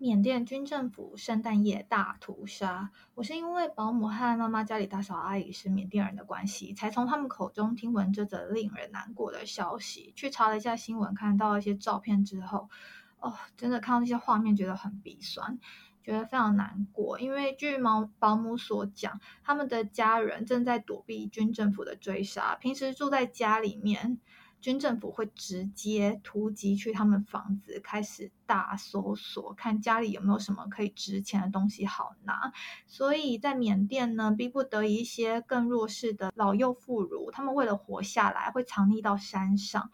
缅甸军政府圣诞夜大屠杀，我是因为保姆和妈妈家里大嫂阿姨是缅甸人的关系，才从他们口中听闻这则令人难过的消息。去查了一下新闻，看到一些照片之后，哦，真的看到那些画面，觉得很鼻酸，觉得非常难过。因为据毛保姆所讲，他们的家人正在躲避军政府的追杀，平时住在家里面。军政府会直接突击去他们房子，开始大搜索，看家里有没有什么可以值钱的东西好拿。所以在缅甸呢，逼不得已，一些更弱势的老幼妇孺，他们为了活下来，会藏匿到山上。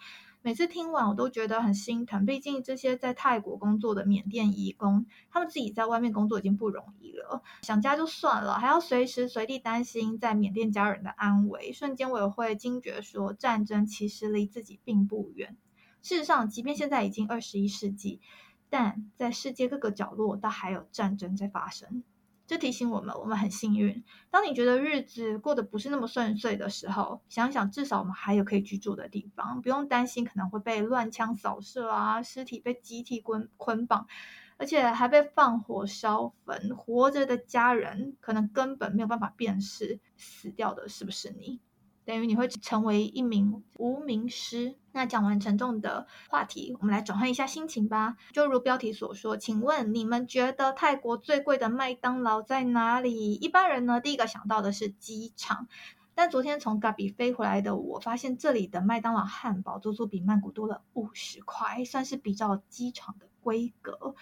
每次听完我都觉得很心疼，毕竟这些在泰国工作的缅甸移工，他们自己在外面工作已经不容易了，想家就算了，还要随时随地担心在缅甸家人的安危。瞬间我也会惊觉说，战争其实离自己并不远。事实上，即便现在已经二十一世纪，但在世界各个角落都还有战争在发生。这提醒我们，我们很幸运。当你觉得日子过得不是那么顺遂的时候，想想至少我们还有可以居住的地方，不用担心可能会被乱枪扫射啊，尸体被集体捆捆绑，而且还被放火烧焚。活着的家人可能根本没有办法辨识死掉的是不是你。等于你会成为一名无名师。那讲完沉重的话题，我们来转换一下心情吧。就如标题所说，请问你们觉得泰国最贵的麦当劳在哪里？一般人呢，第一个想到的是机场。但昨天从 Gabi 飞回来的我，发现这里的麦当劳汉堡足足比曼谷多了五十块，算是比较机场的规格。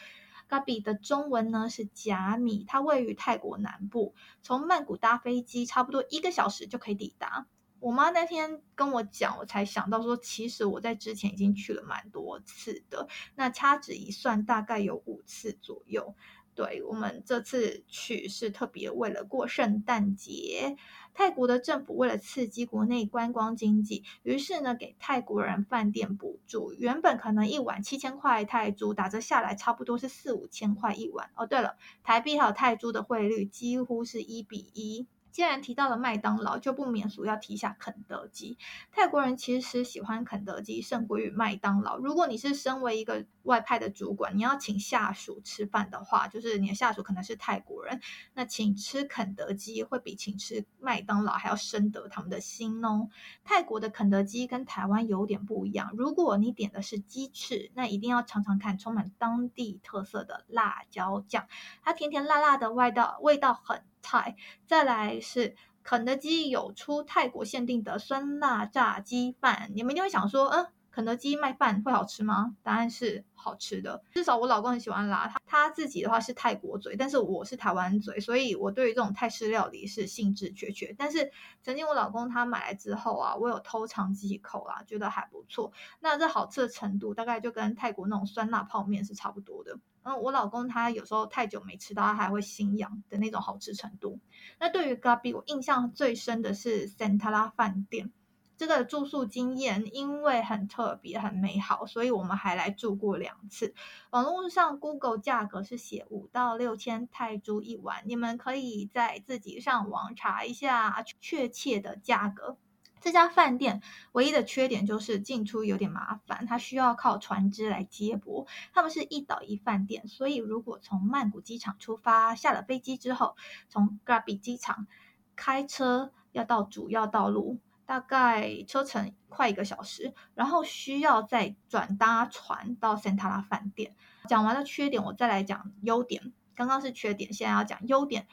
Gabi 的中文呢是甲米，它位于泰国南部，从曼谷搭飞机差不多一个小时就可以抵达。我妈那天跟我讲，我才想到说，其实我在之前已经去了蛮多次的。那掐指一算，大概有五次左右。对我们这次去是特别为了过圣诞节。泰国的政府为了刺激国内观光经济，于是呢给泰国人饭店补助。原本可能一晚七千块泰铢，打折下来差不多是四五千块一晚。哦，对了，台币还有泰铢的汇率几乎是一比一。既然提到了麦当劳，就不免俗要提一下肯德基。泰国人其实喜欢肯德基胜过于麦当劳。如果你是身为一个外派的主管，你要请下属吃饭的话，就是你的下属可能是泰国人，那请吃肯德基会比请吃麦当劳还要深得他们的心哦。泰国的肯德基跟台湾有点不一样，如果你点的是鸡翅，那一定要尝尝看充满当地特色的辣椒酱，它甜甜辣辣的味道，味道很。菜，再来是肯德基有出泰国限定的酸辣炸鸡饭，你们一定会想说，嗯，肯德基卖饭会好吃吗？答案是好吃的，至少我老公很喜欢辣。他他自己的话是泰国嘴，但是我是台湾嘴，所以我对于这种泰式料理是兴致缺缺。但是曾经我老公他买来之后啊，我有偷尝几口啦，觉得还不错。那这好吃的程度大概就跟泰国那种酸辣泡面是差不多的。嗯，我老公他有时候太久没吃到，他还会心痒的那种好吃程度。那对于 Gabi，我印象最深的是 Santala 饭店，这个住宿经验因为很特别、很美好，所以我们还来住过两次。网络上 Google 价格是写五到六千泰铢一晚，你们可以在自己上网查一下确切的价格。这家饭店唯一的缺点就是进出有点麻烦，它需要靠船只来接驳。他们是一岛一饭店，所以如果从曼谷机场出发，下了飞机之后，从 Gabi 机场开车要到主要道路，大概车程快一个小时，然后需要再转搭船到 Santala 饭店。讲完了缺点，我再来讲优点。刚刚是缺点，现在要讲优点。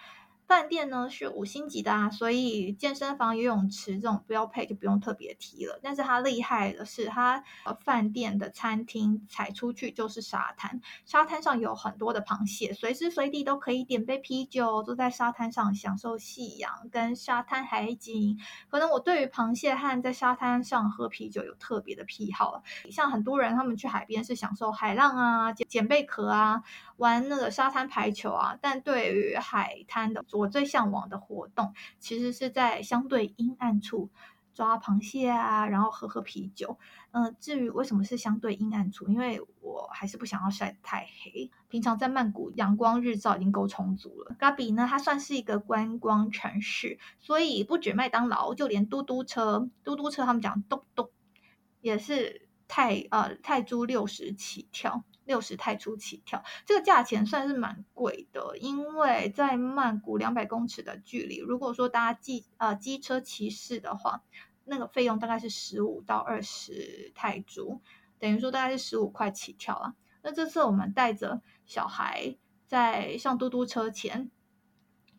饭店呢是五星级的啊，所以健身房、游泳池这种标配就不用特别提了。但是它厉害的是，它饭店的餐厅踩出去就是沙滩，沙滩上有很多的螃蟹，随时随地都可以点杯啤酒，坐在沙滩上享受夕阳跟沙滩海景。可能我对于螃蟹和在沙滩上喝啤酒有特别的癖好，像很多人他们去海边是享受海浪啊、捡捡贝壳啊、玩那个沙滩排球啊，但对于海滩的。我最向往的活动，其实是在相对阴暗处抓螃蟹啊，然后喝喝啤酒。嗯，至于为什么是相对阴暗处，因为我还是不想要晒太黑。平常在曼谷，阳光日照已经够充足了。嘎比呢，它算是一个观光城市，所以不止麦当劳，就连嘟嘟车，嘟嘟车他们讲嘟嘟，也是泰呃泰铢六十起跳。六十泰铢起跳，这个价钱算是蛮贵的，因为在曼谷两百公尺的距离，如果说搭机呃机车骑士的话，那个费用大概是十五到二十泰铢，等于说大概是十五块起跳啊。那这次我们带着小孩在上嘟嘟车前。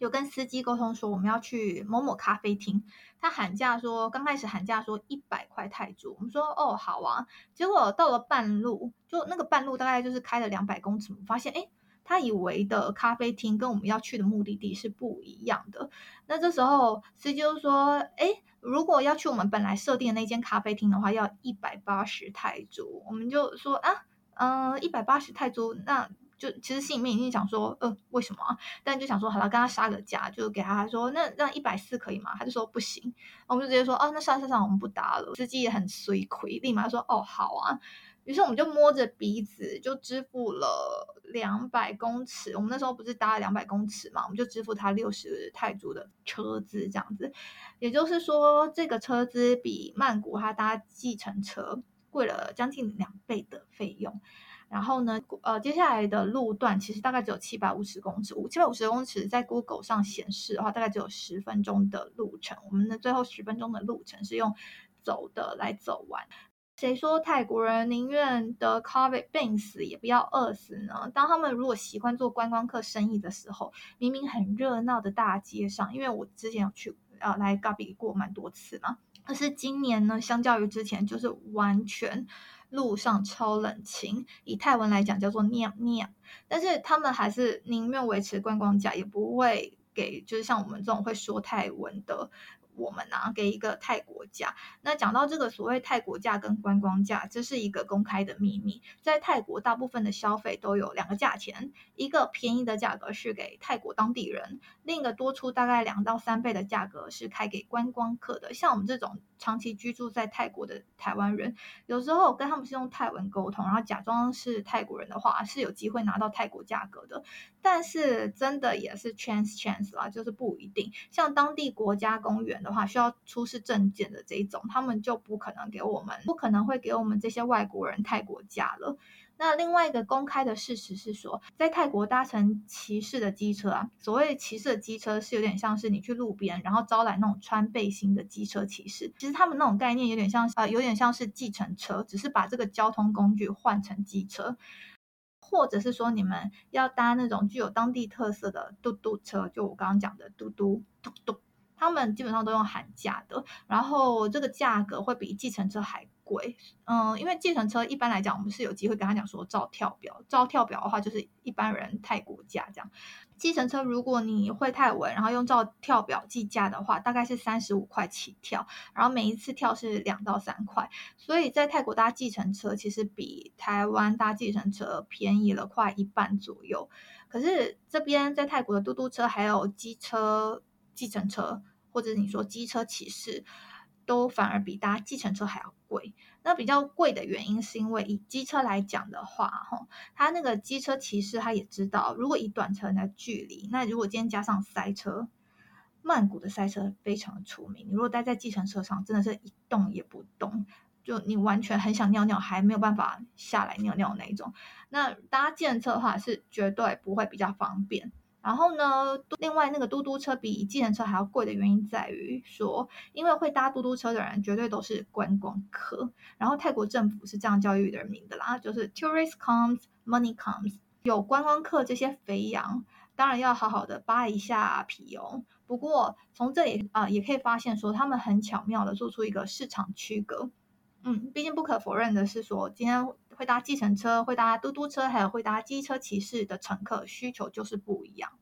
有跟司机沟通说我们要去某某咖啡厅，他喊价说刚开始喊价说一百块泰铢，我们说哦好啊，结果到了半路，就那个半路大概就是开了两百公尺，发现哎，他以为的咖啡厅跟我们要去的目的地是不一样的。那这时候司机就说，哎，如果要去我们本来设定的那间咖啡厅的话，要一百八十泰铢。我们就说啊，嗯，一百八十泰铢，那。就其实心里面已经想说，呃，为什么？但就想说，好了，跟他杀个价，就给他说，那让一百四可以吗？他就说不行，我们就直接说，哦，那杀杀杀，我们不搭了。司机也很随亏，立马说，哦，好啊。于是我们就摸着鼻子就支付了两百公尺。我们那时候不是搭了两百公尺嘛，我们就支付他六十泰铢的车资，这样子。也就是说，这个车资比曼谷他搭计程车贵了将近两倍的费用。然后呢，呃，接下来的路段其实大概只有七百五十公尺，五七百五十公尺在 Google 上显示的话，大概只有十分钟的路程。我们的最后十分钟的路程是用走的来走完。谁说泰国人宁愿得 COVID 病死也不要饿死呢？当他们如果习惯做观光客生意的时候，明明很热闹的大街上，因为我之前有去呃来 g a b i 过蛮多次嘛，可是今年呢，相较于之前，就是完全。路上超冷清，以泰文来讲叫做念念，但是他们还是宁愿维持观光价，也不会给就是像我们这种会说泰文的。我们呢给一个泰国价。那讲到这个所谓泰国价跟观光价，这是一个公开的秘密。在泰国，大部分的消费都有两个价钱，一个便宜的价格是给泰国当地人，另一个多出大概两到三倍的价格是开给观光客的。像我们这种长期居住在泰国的台湾人，有时候跟他们是用泰文沟通，然后假装是泰国人的话，是有机会拿到泰国价格的。但是真的也是 chance chance 啦，就是不一定。像当地国家公园的话，需要出示证件的这一种，他们就不可能给我们，不可能会给我们这些外国人泰国价了。那另外一个公开的事实是说，在泰国搭乘骑士的机车啊，所谓骑士的机车是有点像是你去路边，然后招来那种穿背心的机车骑士。其实他们那种概念有点像，呃，有点像是计程车，只是把这个交通工具换成机车。或者是说你们要搭那种具有当地特色的嘟嘟车，就我刚刚讲的嘟嘟嘟嘟，他们基本上都用喊价的，然后这个价格会比计程车还。贵，嗯，因为计程车一般来讲，我们是有机会跟他讲说照跳表，照跳表的话就是一般人泰国价这样。计程车如果你会泰文，然后用照跳表计价的话，大概是三十五块起跳，然后每一次跳是两到三块，所以在泰国搭计程车其实比台湾搭计程车便宜了快一半左右。可是这边在泰国的嘟嘟车还有机车、计程车，或者你说机车骑士。都反而比搭计程车还要贵。那比较贵的原因是因为以机车来讲的话，哈，他那个机车骑士他也知道，如果以短程的距离，那如果今天加上塞车，曼谷的塞车非常的出名。你如果待在计程车上，真的是一动也不动，就你完全很想尿尿，还没有办法下来尿尿那一种。那搭计程车的话，是绝对不会比较方便。然后呢，另外那个嘟嘟车比计程车还要贵的原因在于说，因为会搭嘟嘟车的人绝对都是观光客。然后泰国政府是这样教育人民的啦，就是 tourist comes, money comes。有观光客这些肥羊，当然要好好的扒一下皮哦。不过从这里啊，也可以发现说，他们很巧妙的做出一个市场区隔。嗯，毕竟不可否认的是说，今天。会搭计程车、会搭嘟嘟车，还有会搭机车骑士的乘客需求就是不一样。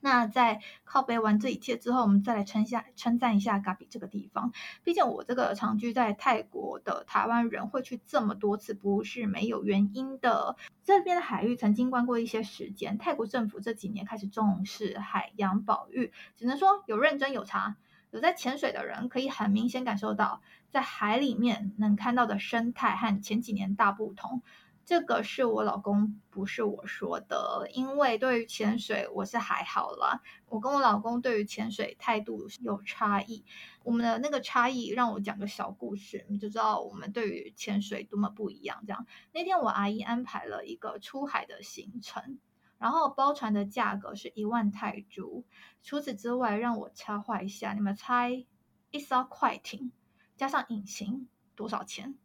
那在靠背完这一切之后，我们再来称下称赞一下嘎比这个地方。毕竟我这个长居在泰国的台湾人会去这么多次，不是没有原因的。这边的海域曾经关过一些时间，泰国政府这几年开始重视海洋保育，只能说有认真有差。有在潜水的人可以很明显感受到，在海里面能看到的生态和前几年大不同。这个是我老公，不是我说的。因为对于潜水，我是还好啦。我跟我老公对于潜水态度有差异。我们的那个差异，让我讲个小故事，你就知道我们对于潜水多么不一样。这样，那天我阿姨安排了一个出海的行程，然后包船的价格是一万泰铢。除此之外，让我插话一下，你们猜一艘快艇加上隐形多少钱？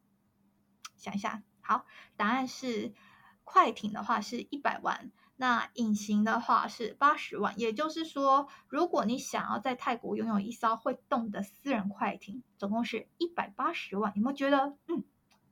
想一下。好，答案是快艇的话是一百万，那隐形的话是八十万。也就是说，如果你想要在泰国拥有一艘会动的私人快艇，总共是一百八十万。有没有觉得嗯，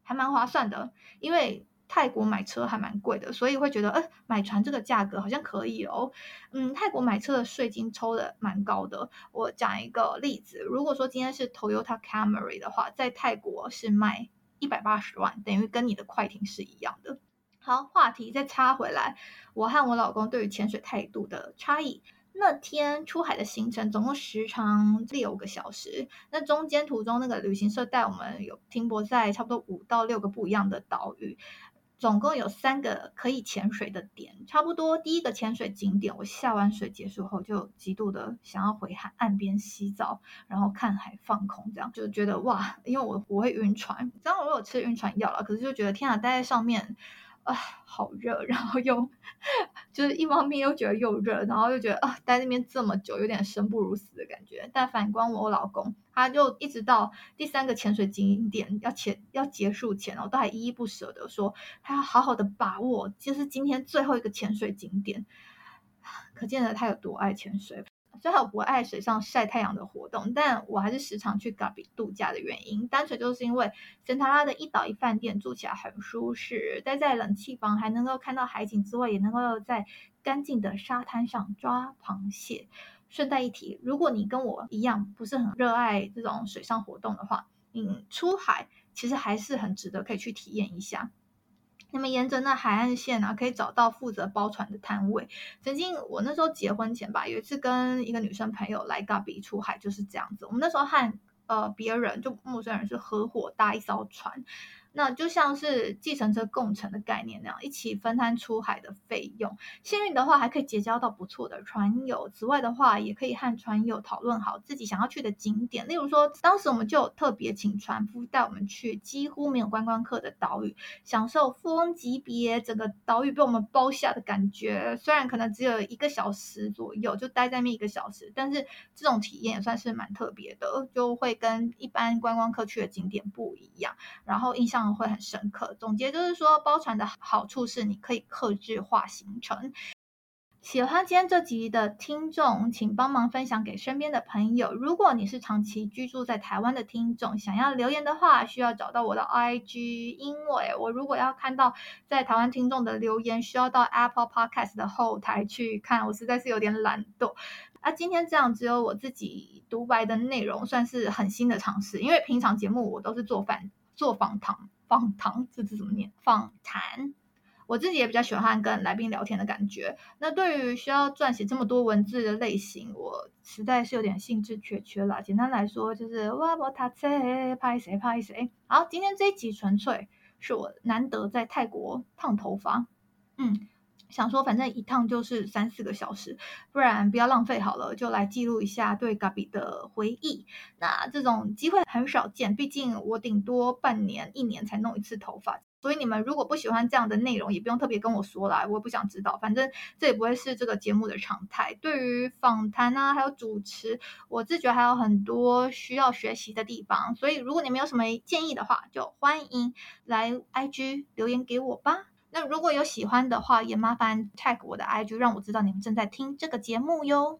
还蛮划算的？因为泰国买车还蛮贵的，所以会觉得呃，买船这个价格好像可以哦。嗯，泰国买车的税金抽的蛮高的。我讲一个例子，如果说今天是 Toyota Camry 的话，在泰国是卖。一百八十万等于跟你的快艇是一样的。好，话题再插回来，我和我老公对于潜水态度的差异。那天出海的行程总共时长六个小时，那中间途中那个旅行社带我们有停泊在差不多五到六个不一样的岛屿。总共有三个可以潜水的点，差不多第一个潜水景点，我下完水结束后就极度的想要回海岸边洗澡，然后看海放空，这样就觉得哇，因为我我会晕船，当然我有吃晕船药了，可是就觉得天啊，待在上面。啊，好热，然后又就是一方面又觉得又热，然后又觉得啊，待那边这么久，有点生不如死的感觉。但反观我老公，他就一直到第三个潜水景点要潜要结束前哦，都还依依不舍的说，他要好好的把握，就是今天最后一个潜水景点，可见得他有多爱潜水。虽然我不爱水上晒太阳的活动，但我还是时常去 Gabi 度假的原因，单纯就是因为圣塔拉的一岛一饭店住起来很舒适，待在冷气房还能够看到海景之外，也能够在干净的沙滩上抓螃蟹。顺带一提，如果你跟我一样不是很热爱这种水上活动的话，嗯，出海其实还是很值得可以去体验一下。那么沿着那海岸线啊，可以找到负责包船的摊位。曾经我那时候结婚前吧，有一次跟一个女生朋友来嘎比出海，就是这样子。我们那时候和呃别人就陌生人是合伙搭一艘船。那就像是计程车共乘的概念那样，一起分摊出海的费用。幸运的话，还可以结交到不错的船友。此外的话，也可以和船友讨论好自己想要去的景点。例如说，当时我们就特别请船夫带我们去几乎没有观光客的岛屿，享受富翁级别整个岛屿被我们包下的感觉。虽然可能只有一个小时左右，就待在那一个小时，但是这种体验也算是蛮特别的，就会跟一般观光客去的景点不一样。然后印象。会很深刻。总结就是说，包船的好处是你可以克制化行程。喜欢今天这集的听众，请帮忙分享给身边的朋友。如果你是长期居住在台湾的听众，想要留言的话，需要找到我的 IG，因为我如果要看到在台湾听众的留言，需要到 Apple Podcast 的后台去看，我实在是有点懒惰。啊，今天这样只有我自己独白的内容，算是很新的尝试，因为平常节目我都是做饭。做访谈，访谈这字怎么念？访谈，我自己也比较喜欢跟来宾聊天的感觉。那对于需要撰写这么多文字的类型，我实在是有点兴致缺缺啦。简单来说，就是哇我他车拍谁拍谁。好，今天这一集纯粹是我难得在泰国烫头发，嗯。想说，反正一趟就是三四个小时，不然不要浪费好了，就来记录一下对 Gabi 的回忆。那这种机会很少见，毕竟我顶多半年、一年才弄一次头发。所以你们如果不喜欢这样的内容，也不用特别跟我说啦，我也不想知道。反正这也不会是这个节目的常态。对于访谈啊，还有主持，我自觉还有很多需要学习的地方。所以如果你们有什么建议的话，就欢迎来 IG 留言给我吧。那如果有喜欢的话，也麻烦 tag 我的 IG，让我知道你们正在听这个节目哟。